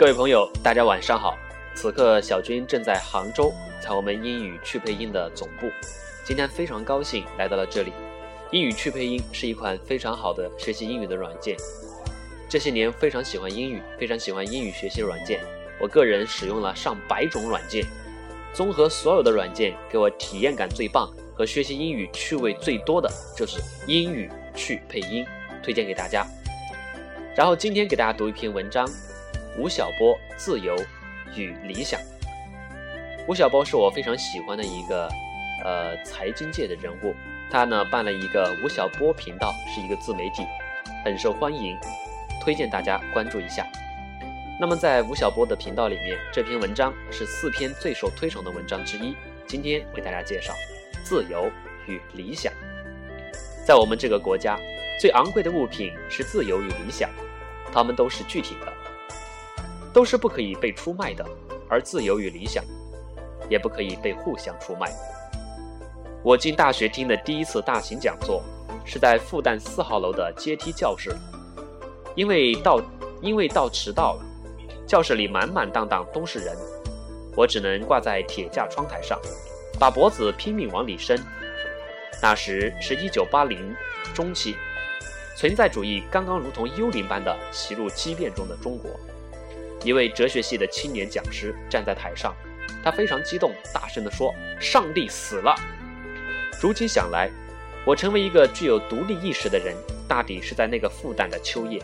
各位朋友，大家晚上好。此刻小军正在杭州，在我们英语趣配音的总部。今天非常高兴来到了这里。英语趣配音是一款非常好的学习英语的软件。这些年非常喜欢英语，非常喜欢英语学习软件。我个人使用了上百种软件，综合所有的软件，给我体验感最棒和学习英语趣味最多的就是英语趣配音，推荐给大家。然后今天给大家读一篇文章。吴晓波自由与理想。吴晓波是我非常喜欢的一个呃财经界的人物，他呢办了一个吴晓波频道，是一个自媒体，很受欢迎，推荐大家关注一下。那么在吴晓波的频道里面，这篇文章是四篇最受推崇的文章之一。今天为大家介绍自由与理想。在我们这个国家，最昂贵的物品是自由与理想，它们都是具体的。都是不可以被出卖的，而自由与理想，也不可以被互相出卖。我进大学听的第一次大型讲座，是在复旦四号楼的阶梯教室，因为到因为到迟到了，教室里满满当当都是人，我只能挂在铁架窗台上，把脖子拼命往里伸。那时是一九八零中期，存在主义刚刚如同幽灵般的袭入畸变中的中国。一位哲学系的青年讲师站在台上，他非常激动，大声地说：“上帝死了！”如今想来，我成为一个具有独立意识的人，大抵是在那个复旦的秋夜。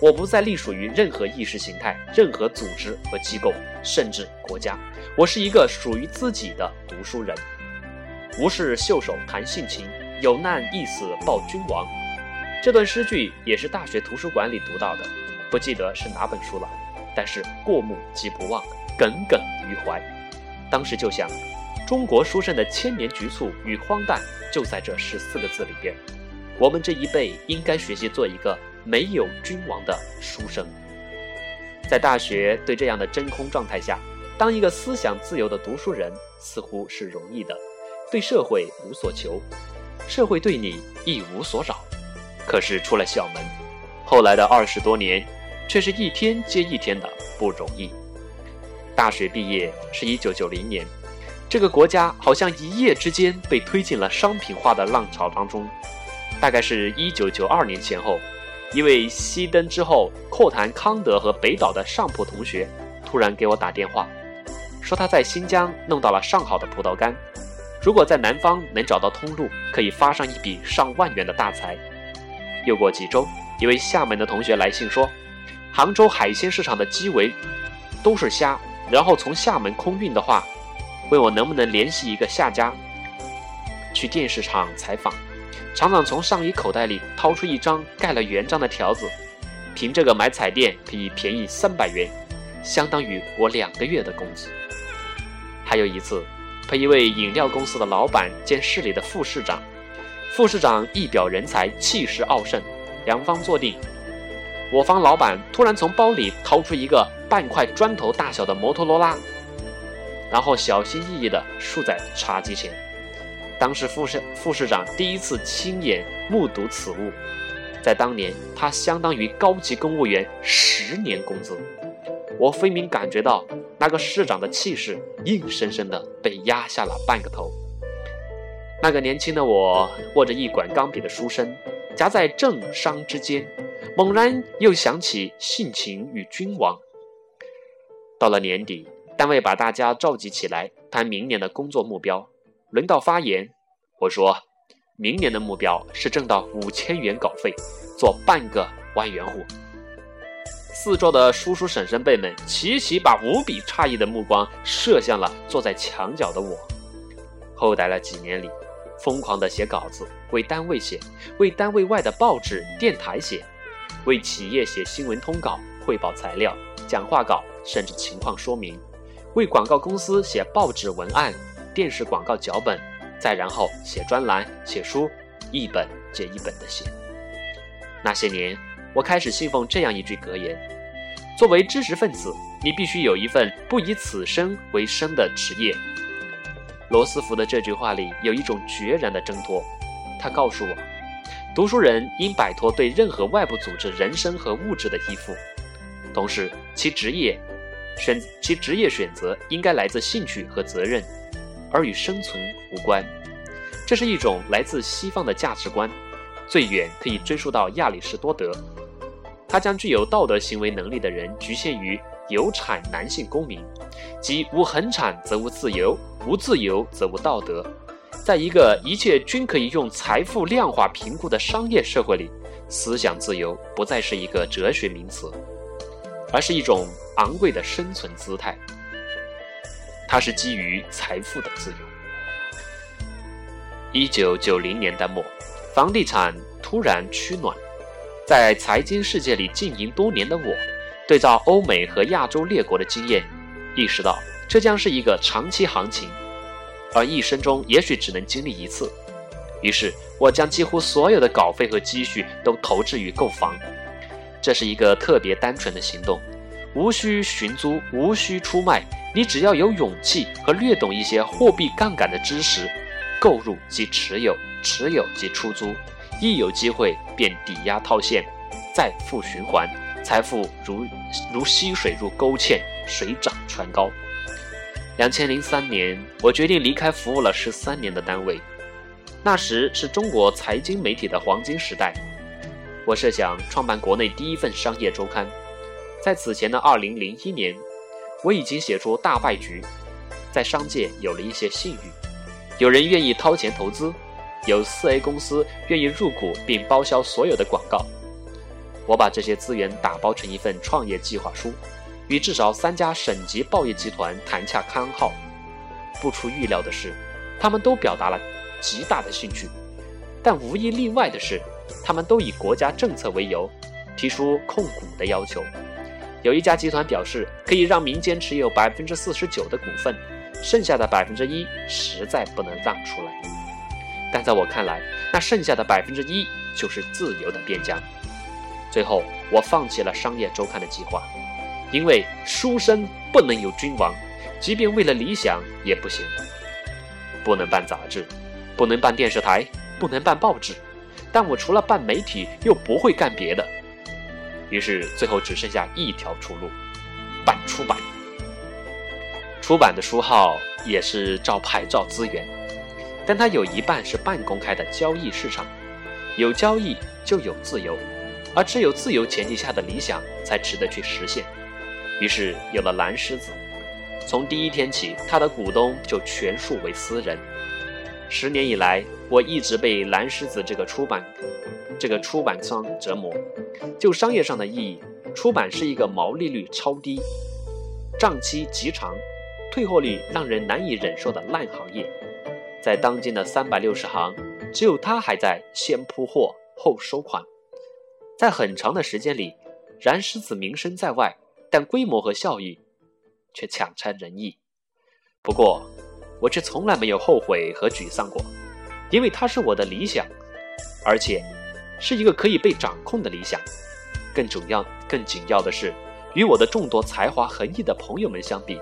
我不再隶属于任何意识形态、任何组织和机构，甚至国家。我是一个属于自己的读书人。无事袖手谈性情，有难一死报君王。这段诗句也是大学图书馆里读到的，不记得是哪本书了。但是过目即不忘，耿耿于怀。当时就想，中国书生的千年局促与荒诞就在这十四个字里边。我们这一辈应该学习做一个没有君王的书生。在大学对这样的真空状态下，当一个思想自由的读书人似乎是容易的，对社会无所求，社会对你一无所扰。可是出了校门，后来的二十多年。却是一天接一天的不容易。大学毕业是一九九零年，这个国家好像一夜之间被推进了商品化的浪潮当中。大概是一九九二年前后，一位熄灯之后阔谈康德和北岛的上铺同学，突然给我打电话，说他在新疆弄到了上好的葡萄干，如果在南方能找到通路，可以发上一笔上万元的大财。又过几周，一位厦门的同学来信说。杭州海鲜市场的基围都是虾，然后从厦门空运的话，问我能不能联系一个下家去电视厂采访。厂长从上衣口袋里掏出一张盖了原章的条子，凭这个买彩电可以便宜三百元，相当于我两个月的工资。还有一次，陪一位饮料公司的老板见市里的副市长，副市长一表人才，气势傲盛，两方坐定。我方老板突然从包里掏出一个半块砖头大小的摩托罗拉，然后小心翼翼地竖在茶几前。当时副市副市长第一次亲眼目睹此物，在当年他相当于高级公务员十年工资。我分明感觉到那个市长的气势硬生生地被压下了半个头。那个年轻的我握着一管钢笔的书生，夹在政商之间。猛然又想起性情与君王。到了年底，单位把大家召集起来谈明年的工作目标。轮到发言，我说：“明年的目标是挣到五千元稿费，做半个万元户。”四周的叔叔婶婶辈们齐齐把无比诧异的目光射向了坐在墙角的我。后来的几年里，疯狂的写稿子，为单位写，为单位外的报纸、电台写。为企业写新闻通稿、汇报材料、讲话稿，甚至情况说明；为广告公司写报纸文案、电视广告脚本，再然后写专栏、写书，一本接一本的写。那些年，我开始信奉这样一句格言：作为知识分子，你必须有一份不以此生为生的职业。罗斯福的这句话里有一种决然的挣脱，他告诉我。读书人应摆脱对任何外部组织、人生和物质的依附。同时其职业选其职业选择应该来自兴趣和责任，而与生存无关。这是一种来自西方的价值观，最远可以追溯到亚里士多德。他将具有道德行为能力的人局限于有产男性公民，即无恒产则无自由，无自由则无道德。在一个一切均可以用财富量化评估的商业社会里，思想自由不再是一个哲学名词，而是一种昂贵的生存姿态。它是基于财富的自由。一九九零年代末，房地产突然趋暖。在财经世界里经营多年的我，对照欧美和亚洲列国的经验，意识到这将是一个长期行情，而一生中也许只能经历一次。于是，我将几乎所有的稿费和积蓄都投掷于购房。这是一个特别单纯的行动，无需寻租，无需出卖，你只要有勇气和略懂一些货币杠杆的知识。购入即持有，持有即出租，一有机会便抵押套现，再复循环，财富如如溪水入沟堑，水涨船高。两千零三年，我决定离开服务了十三年的单位，那时是中国财经媒体的黄金时代。我设想创办国内第一份商业周刊，在此前的二零零一年，我已经写出《大败局》，在商界有了一些信誉。有人愿意掏钱投资，有四 A 公司愿意入股并包销所有的广告。我把这些资源打包成一份创业计划书，与至少三家省级报业集团谈洽刊号。不出预料的是，他们都表达了极大的兴趣，但无一例外的是，他们都以国家政策为由，提出控股的要求。有一家集团表示可以让民间持有百分之四十九的股份。剩下的百分之一实在不能让出来，但在我看来，那剩下的百分之一就是自由的边疆。最后，我放弃了商业周刊的计划，因为书生不能有君王，即便为了理想也不行。不能办杂志，不能办电视台，不能办报纸，但我除了办媒体又不会干别的。于是，最后只剩下一条出路：办出版。出版的书号也是照牌照资源，但它有一半是半公开的交易市场，有交易就有自由，而只有自由前提下的理想才值得去实现。于是有了蓝狮子，从第一天起，他的股东就全数为私人。十年以来，我一直被蓝狮子这个出版这个出版商折磨。就商业上的意义，出版是一个毛利率超低、账期极长。退货率让人难以忍受的烂行业，在当今的三百六十行，只有他还在先铺货后收款。在很长的时间里，燃狮子名声在外，但规模和效益却强差人意。不过，我却从来没有后悔和沮丧过，因为它是我的理想，而且是一个可以被掌控的理想。更重要、更紧要的是，与我的众多才华横溢的朋友们相比。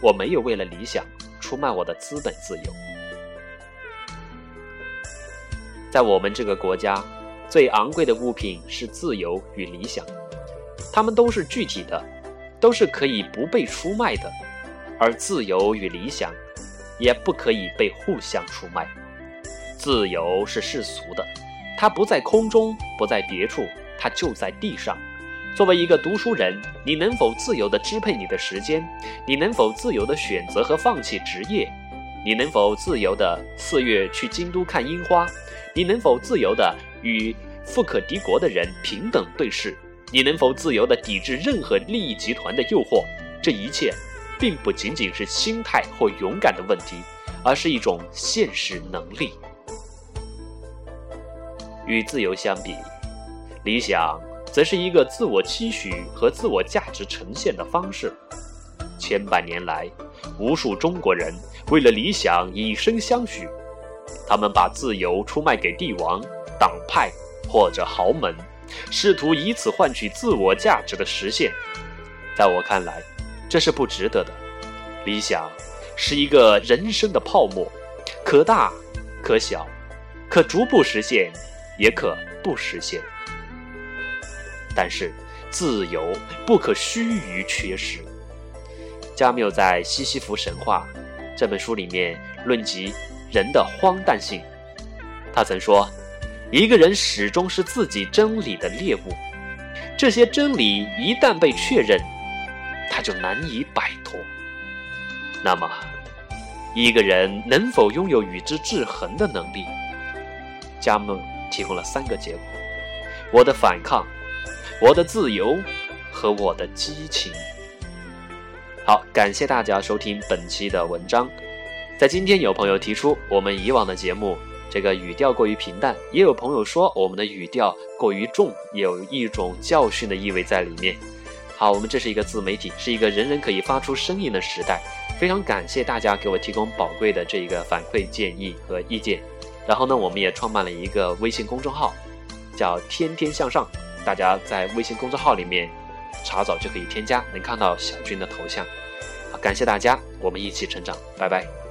我没有为了理想出卖我的资本自由。在我们这个国家，最昂贵的物品是自由与理想，它们都是具体的，都是可以不被出卖的，而自由与理想也不可以被互相出卖。自由是世俗的，它不在空中，不在别处，它就在地上。作为一个读书人，你能否自由地支配你的时间？你能否自由地选择和放弃职业？你能否自由地四月去京都看樱花？你能否自由地与富可敌国的人平等对视？你能否自由地抵制任何利益集团的诱惑？这一切，并不仅仅是心态或勇敢的问题，而是一种现实能力。与自由相比，理想。则是一个自我期许和自我价值呈现的方式。千百年来，无数中国人为了理想以身相许，他们把自由出卖给帝王、党派或者豪门，试图以此换取自我价值的实现。在我看来，这是不值得的。理想是一个人生的泡沫，可大可小，可逐步实现，也可不实现。但是，自由不可须臾缺失。加缪在《西西弗神话》这本书里面论及人的荒诞性，他曾说：“一个人始终是自己真理的猎物，这些真理一旦被确认，他就难以摆脱。那么，一个人能否拥有与之制衡的能力？”加缪提供了三个结果：我的反抗。我的自由和我的激情。好，感谢大家收听本期的文章。在今天，有朋友提出我们以往的节目这个语调过于平淡，也有朋友说我们的语调过于重，有一种教训的意味在里面。好，我们这是一个自媒体，是一个人人可以发出声音的时代。非常感谢大家给我提供宝贵的这一个反馈建议和意见。然后呢，我们也创办了一个微信公众号，叫“天天向上”。大家在微信公众号里面查找就可以添加，能看到小军的头像。好，感谢大家，我们一起成长，拜拜。